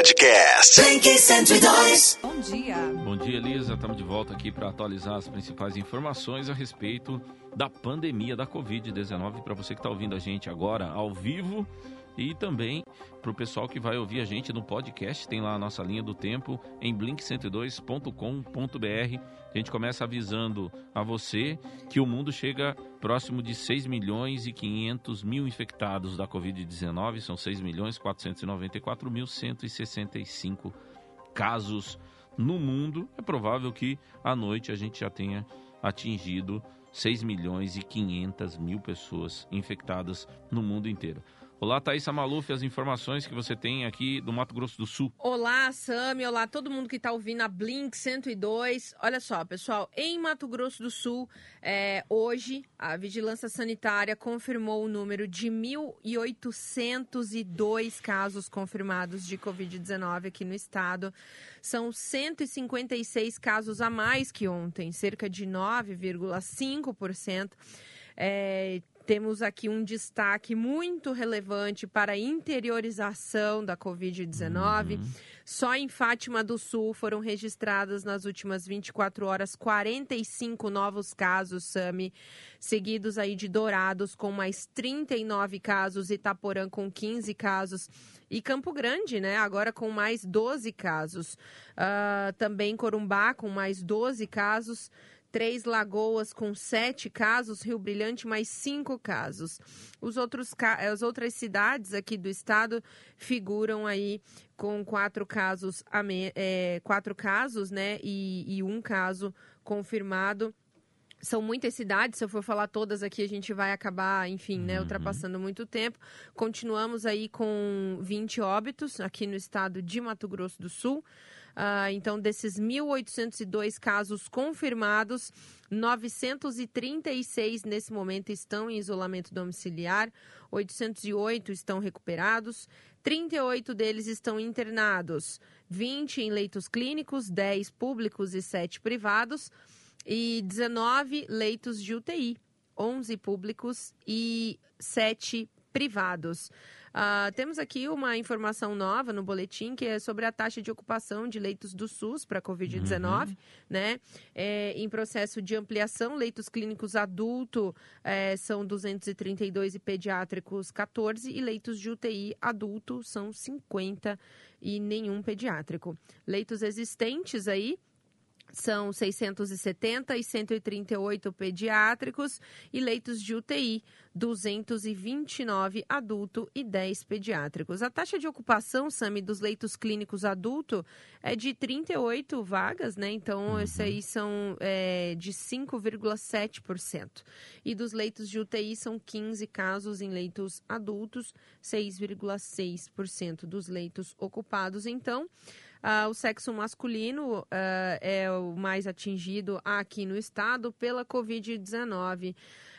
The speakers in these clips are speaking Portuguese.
Podcast. Blink 102. Bom dia. Bom dia, Elisa. Estamos de volta aqui para atualizar as principais informações a respeito da pandemia da Covid-19 para você que está ouvindo a gente agora ao vivo e também para o pessoal que vai ouvir a gente no podcast. Tem lá a nossa linha do tempo em blink102.com.br. A gente começa avisando a você que o mundo chega próximo de 6 milhões e 500 mil infectados da Covid-19. São 6 milhões 494 mil 165 casos no mundo. É provável que à noite a gente já tenha atingido 6 milhões e 500 mil pessoas infectadas no mundo inteiro. Olá, Thaisa Maluf, as informações que você tem aqui do Mato Grosso do Sul. Olá, Sami. Olá, todo mundo que está ouvindo a Blink 102. Olha só, pessoal, em Mato Grosso do Sul, é, hoje, a Vigilância Sanitária confirmou o número de 1.802 casos confirmados de Covid-19 aqui no estado. São 156 casos a mais que ontem, cerca de 9,5%. É, temos aqui um destaque muito relevante para a interiorização da Covid-19. Uhum. Só em Fátima do Sul foram registradas nas últimas 24 horas 45 novos casos, Sami, seguidos aí de Dourados com mais 39 casos, Itaporã com 15 casos e Campo Grande, né, agora com mais 12 casos. Uh, também Corumbá com mais 12 casos. Três Lagoas com sete casos, Rio Brilhante mais cinco casos. Os outros, as outras cidades aqui do estado figuram aí com quatro casos, é, quatro casos, né? E, e um caso confirmado são muitas cidades, se eu for falar todas aqui, a gente vai acabar, enfim, né, uhum. ultrapassando muito tempo. Continuamos aí com 20 óbitos aqui no estado de Mato Grosso do Sul. Uh, então, desses 1.802 casos confirmados, 936 nesse momento estão em isolamento domiciliar, 808 estão recuperados, 38 deles estão internados, 20 em leitos clínicos, 10 públicos e 7 privados, e 19 leitos de UTI, 11 públicos e 7 privados. Uh, temos aqui uma informação nova no boletim que é sobre a taxa de ocupação de leitos do SUS para a Covid-19, uhum. né? É, em processo de ampliação, leitos clínicos adulto é, são 232 e pediátricos 14 e leitos de UTI adulto são 50 e nenhum pediátrico. Leitos existentes aí são 670 e 138 pediátricos e leitos de UTI, 229 adulto e 10 pediátricos. A taxa de ocupação, Sami, dos leitos clínicos adulto é de 38 vagas, né? Então, uhum. esses aí são é, de 5,7%. E dos leitos de UTI são 15 casos em leitos adultos, 6,6% dos leitos ocupados. Então, Uh, o sexo masculino uh, é o mais atingido aqui no estado pela Covid-19.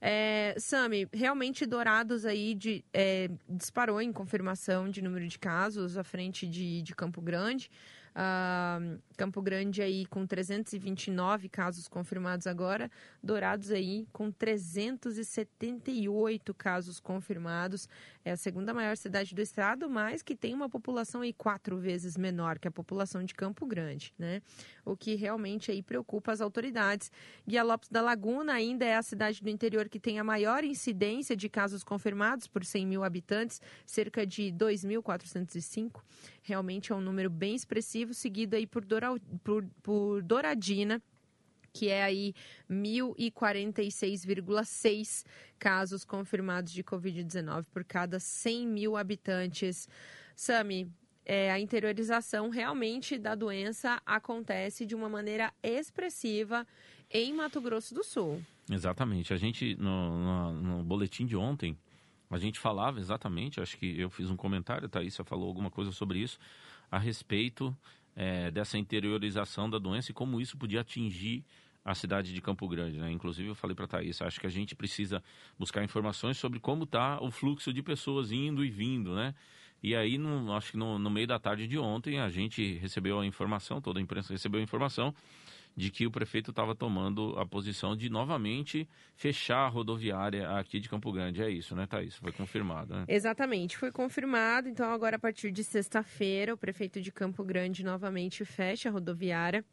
É, Sami, realmente Dourados aí de, é, disparou em confirmação de número de casos à frente de, de Campo Grande. Uh, Campo Grande aí com 329 casos confirmados agora, Dourados aí com 378 casos confirmados. É a segunda maior cidade do estado, mas que tem uma população aí quatro vezes menor que a população de Campo Grande, né? O que realmente aí preocupa as autoridades. Guia Lopes da Laguna ainda é a cidade do interior que tem a maior incidência de casos confirmados por 100 mil habitantes, cerca de 2.405 realmente é um número bem expressivo, seguido aí por, Dora, por, por Douradina, que é aí 1.046,6 casos confirmados de Covid-19 por cada 100 mil habitantes. Sami, é, a interiorização realmente da doença acontece de uma maneira expressiva em Mato Grosso do Sul. Exatamente. A gente, no, no, no boletim de ontem, a gente falava exatamente, acho que eu fiz um comentário, a Thaís falou alguma coisa sobre isso, a respeito é, dessa interiorização da doença e como isso podia atingir a cidade de Campo Grande, né? Inclusive eu falei para a Thaís, acho que a gente precisa buscar informações sobre como está o fluxo de pessoas indo e vindo, né? E aí, no, acho que no, no, meio da tarde de ontem, a gente recebeu a informação, toda a imprensa recebeu a informação de que o prefeito estava tomando a posição de novamente fechar a rodoviária aqui de Campo Grande. É isso, né, Thaís? Foi confirmado, né? Exatamente, foi confirmado. Então, agora, a partir de sexta-feira, o prefeito de Campo Grande novamente fecha a rodoviária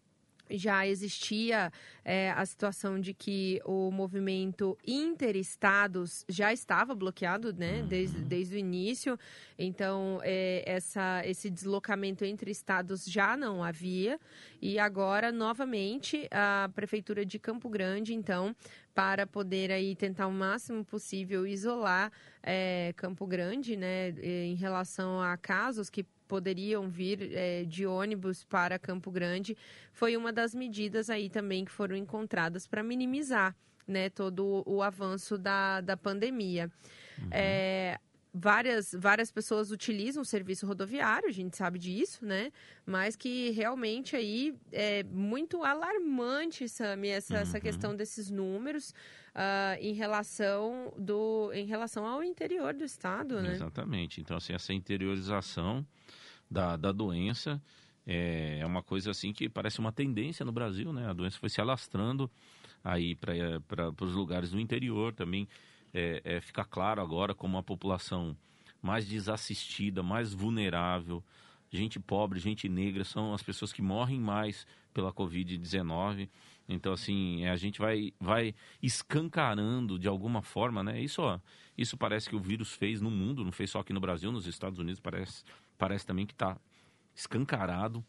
já existia é, a situação de que o movimento interestados já estava bloqueado, né, desde, uhum. desde o início. Então, é, essa, esse deslocamento entre estados já não havia. E agora, novamente, a Prefeitura de Campo Grande, então, para poder aí tentar o máximo possível isolar é, Campo Grande, né, em relação a casos que poderiam vir é, de ônibus para Campo Grande, foi uma das medidas aí também que foram encontradas para minimizar né, todo o avanço da, da pandemia. Uhum. É, várias, várias pessoas utilizam o serviço rodoviário, a gente sabe disso, né? Mas que realmente aí é muito alarmante, Sami, essa, uhum. essa questão desses números uh, em, relação do, em relação ao interior do estado, né? Exatamente. Então, assim, essa interiorização da, da doença. É, é uma coisa assim que parece uma tendência no Brasil, né? A doença foi se alastrando aí para os lugares do interior também. É, é, fica claro agora como a população mais desassistida, mais vulnerável, gente pobre, gente negra, são as pessoas que morrem mais pela Covid-19. Então, assim, a gente vai, vai escancarando de alguma forma, né? Isso, isso parece que o vírus fez no mundo, não fez só aqui no Brasil, nos Estados Unidos parece parece também que está escancarado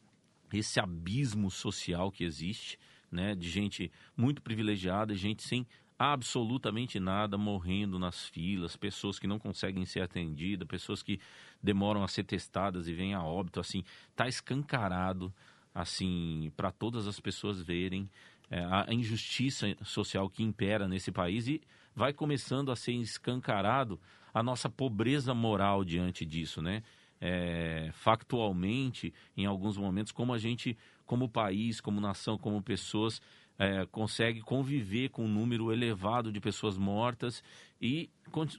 esse abismo social que existe, né, de gente muito privilegiada, gente sem absolutamente nada morrendo nas filas, pessoas que não conseguem ser atendidas, pessoas que demoram a ser testadas e vêm a óbito, assim, tá escancarado, assim, para todas as pessoas verem é, a injustiça social que impera nesse país e vai começando a ser escancarado a nossa pobreza moral diante disso, né? é, factualmente, em alguns momentos, como a gente, como país, como nação, como pessoas, é, consegue conviver com um número elevado de pessoas mortas e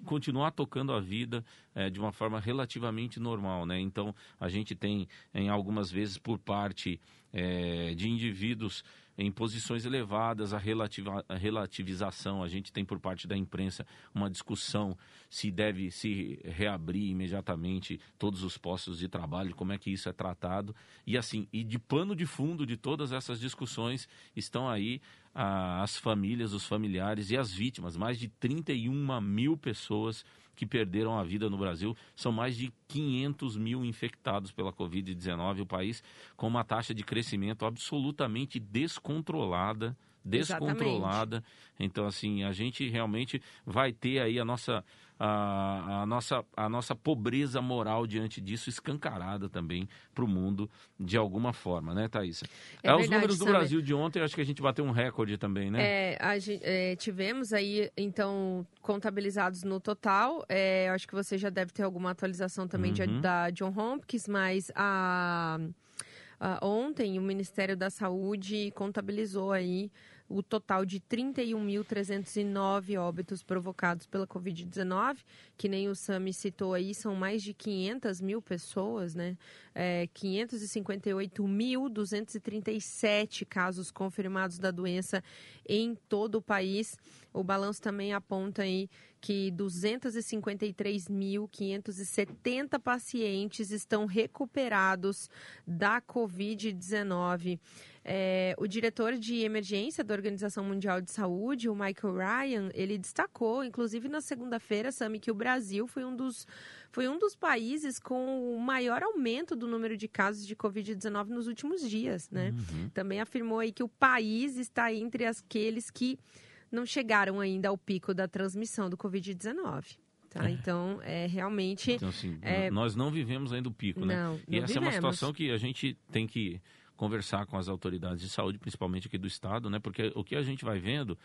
continuar tocando a vida é, de uma forma relativamente normal, né? Então a gente tem, em algumas vezes, por parte é, de indivíduos em posições elevadas, a, relativa, a relativização. A gente tem por parte da imprensa uma discussão se deve se reabrir imediatamente todos os postos de trabalho, como é que isso é tratado. E assim, e de pano de fundo de todas essas discussões estão aí as famílias, os familiares e as vítimas. Mais de 31 mil pessoas que perderam a vida no Brasil. São mais de 500 mil infectados pela Covid-19. O país com uma taxa de crescimento absolutamente descontrolada descontrolada. Exatamente. Então, assim, a gente realmente vai ter aí a nossa a, a, nossa, a nossa pobreza moral diante disso escancarada também para o mundo de alguma forma, né, Thaisa? É, é os números do Brasil de ontem, acho que a gente bateu um recorde também, né? É, a, é, tivemos aí, então, contabilizados no total, é, acho que você já deve ter alguma atualização também uhum. de, da John Hopkins, mas a, a, ontem o Ministério da Saúde contabilizou aí o total de 31.309 óbitos provocados pela Covid-19, que nem o Sami citou aí, são mais de 500 mil pessoas, né? É, 558.237 casos confirmados da doença em todo o país. O balanço também aponta aí que 253.570 pacientes estão recuperados da Covid-19. É, o diretor de emergência da Organização Mundial de Saúde, o Michael Ryan, ele destacou, inclusive na segunda-feira, Sami, que o Brasil foi um dos foi um dos países com o maior aumento do número de casos de Covid-19 nos últimos dias, né? Uhum. Também afirmou aí que o país está entre aqueles que não chegaram ainda ao pico da transmissão do Covid-19. Tá? É. Então, é realmente. Então, assim, é... nós não vivemos ainda o pico, né? Não, e essa vivemos. é uma situação que a gente tem que conversar com as autoridades de saúde, principalmente aqui do estado, né? Porque o que a gente vai vendo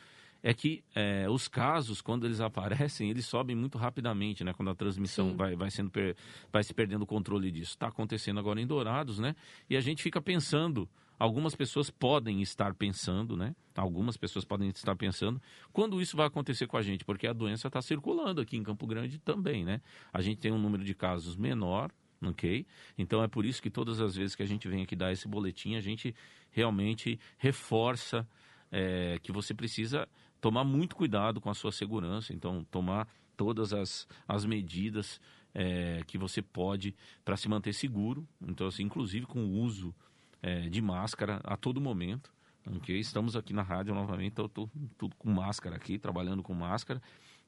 é que é, os casos, quando eles aparecem, eles sobem muito rapidamente, né? Quando a transmissão vai, vai, sendo per... vai se perdendo o controle disso. Está acontecendo agora em Dourados, né? E a gente fica pensando Algumas pessoas podem estar pensando, né? Algumas pessoas podem estar pensando quando isso vai acontecer com a gente, porque a doença está circulando aqui em Campo Grande também, né? A gente tem um número de casos menor, ok? Então é por isso que todas as vezes que a gente vem aqui dar esse boletim, a gente realmente reforça é, que você precisa tomar muito cuidado com a sua segurança, então tomar todas as, as medidas é, que você pode para se manter seguro, então assim, inclusive com o uso é, de máscara a todo momento. Okay? Estamos aqui na rádio novamente, então estou tudo com máscara aqui, trabalhando com máscara.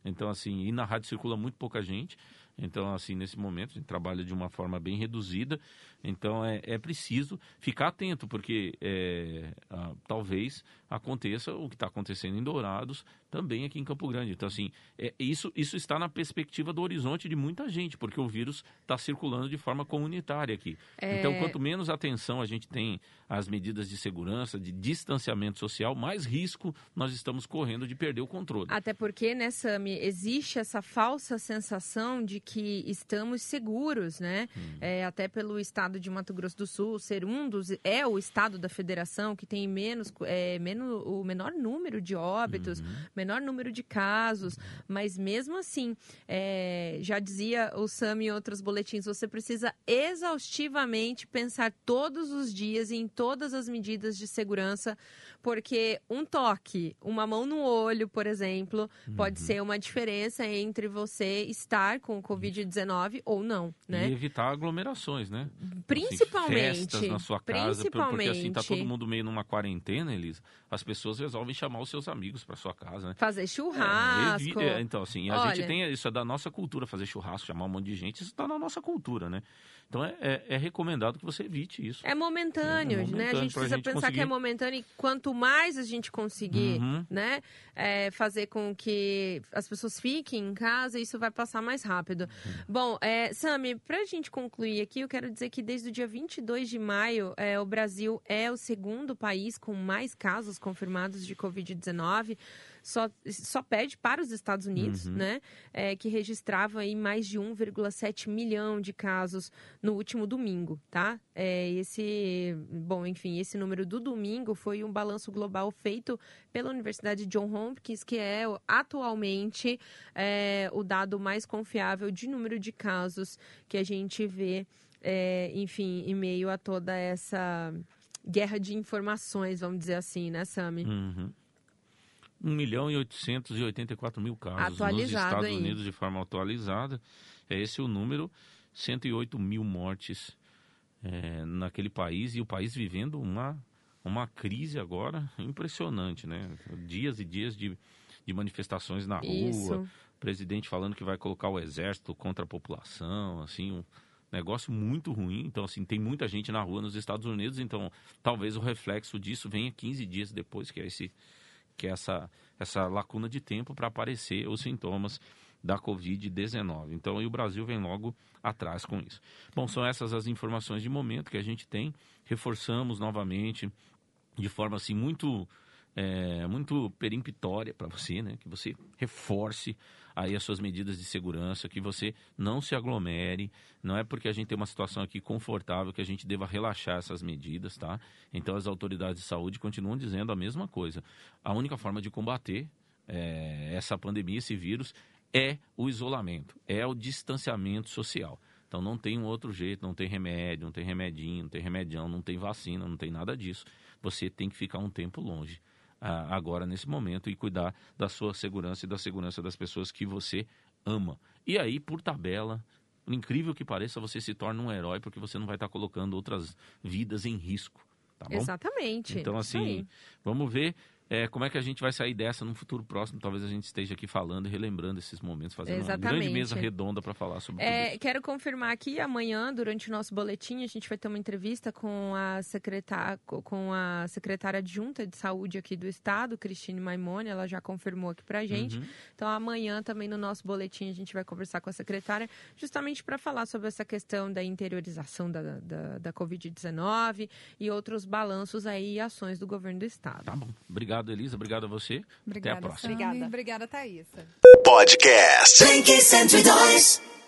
Então, assim, e na rádio circula muito pouca gente. Então, assim, nesse momento, a gente trabalha de uma forma bem reduzida. Então, é, é preciso ficar atento, porque é, talvez aconteça o que está acontecendo em Dourados, também aqui em Campo Grande. Então, assim, é, isso, isso está na perspectiva do horizonte de muita gente, porque o vírus está circulando de forma comunitária aqui. É... Então, quanto menos atenção a gente tem às medidas de segurança, de distanciamento social, mais risco nós estamos correndo de perder o controle. Até porque, né, Sami, existe essa falsa sensação de que estamos seguros, né? Hum. É, até pelo estado de Mato Grosso do Sul ser um dos... É o estado da federação que tem menos, é, menos o menor número de óbitos, uhum menor número de casos, mas mesmo assim, é, já dizia o Sam em outros boletins, você precisa exaustivamente pensar todos os dias em todas as medidas de segurança, porque um toque, uma mão no olho, por exemplo, uhum. pode ser uma diferença entre você estar com o Covid-19 ou não, né? E evitar aglomerações, né? Principalmente. Assim, festas na sua casa, porque assim tá todo mundo meio numa quarentena, Elisa. As pessoas resolvem chamar os seus amigos para sua casa, né? Fazer churrasco. É, é, então, assim, a Olha... gente tem isso é da nossa cultura, fazer churrasco, chamar um monte de gente, isso está na nossa cultura, né? Então é, é, é, recomendado que você evite isso. É momentâneo, é, momentâneo né? A gente precisa gente pensar conseguir... que é momentâneo e quanto mais a gente conseguir, uhum. né, é, fazer com que as pessoas fiquem em casa, isso vai passar mais rápido. Uhum. Bom, é, Sami, para a gente concluir aqui, eu quero dizer que desde o dia 22 de maio, é, o Brasil é o segundo país com mais casos confirmados de Covid-19 só, só pede para os Estados Unidos, uhum. né? É, que registrava aí mais de 1,7 milhão de casos no último domingo, tá? É, esse, bom, enfim, esse número do domingo foi um balanço global feito pela Universidade John Hopkins, que é atualmente é, o dado mais confiável de número de casos que a gente vê, é, enfim, em meio a toda essa guerra de informações, vamos dizer assim, né, Sami? Uhum. 1 milhão e 884 mil casos nos Estados aí. Unidos de forma atualizada. É esse o número, 108 mil mortes é, naquele país e o país vivendo uma, uma crise agora impressionante, né? Dias e dias de, de manifestações na rua, Isso. presidente falando que vai colocar o exército contra a população, assim, um negócio muito ruim. Então, assim, tem muita gente na rua nos Estados Unidos, então talvez o reflexo disso venha 15 dias depois, que é esse que é essa, essa lacuna de tempo para aparecer os sintomas da Covid-19. Então, e o Brasil vem logo atrás com isso. Bom, são essas as informações de momento que a gente tem. Reforçamos novamente de forma assim muito é, muito peremptória para você, né? Que você reforce aí as suas medidas de segurança, que você não se aglomere. Não é porque a gente tem uma situação aqui confortável que a gente deva relaxar essas medidas, tá? Então as autoridades de saúde continuam dizendo a mesma coisa. A única forma de combater é, essa pandemia, esse vírus, é o isolamento, é o distanciamento social. Então não tem um outro jeito, não tem remédio, não tem remedinho, não tem remedião, não tem vacina, não tem nada disso. Você tem que ficar um tempo longe agora nesse momento e cuidar da sua segurança e da segurança das pessoas que você ama. E aí, por tabela, por incrível que pareça, você se torna um herói porque você não vai estar colocando outras vidas em risco. Tá Exatamente. Então, assim, vamos ver é, como é que a gente vai sair dessa no futuro próximo? Talvez a gente esteja aqui falando e relembrando esses momentos, fazendo Exatamente. uma grande mesa redonda para falar sobre é. Quero confirmar aqui, amanhã, durante o nosso boletim, a gente vai ter uma entrevista com a secretária, com a secretária adjunta de saúde aqui do estado, Cristine Maimone, ela já confirmou aqui para a gente. Uhum. Então, amanhã também no nosso boletim a gente vai conversar com a secretária, justamente para falar sobre essa questão da interiorização da, da, da Covid-19 e outros balanços aí e ações do governo do estado. Tá bom. Obrigado Obrigado, Elisa. Obrigado a você. Obrigada, Até a próxima. Obrigada. Obrigada, Thaís. Podcast. 102.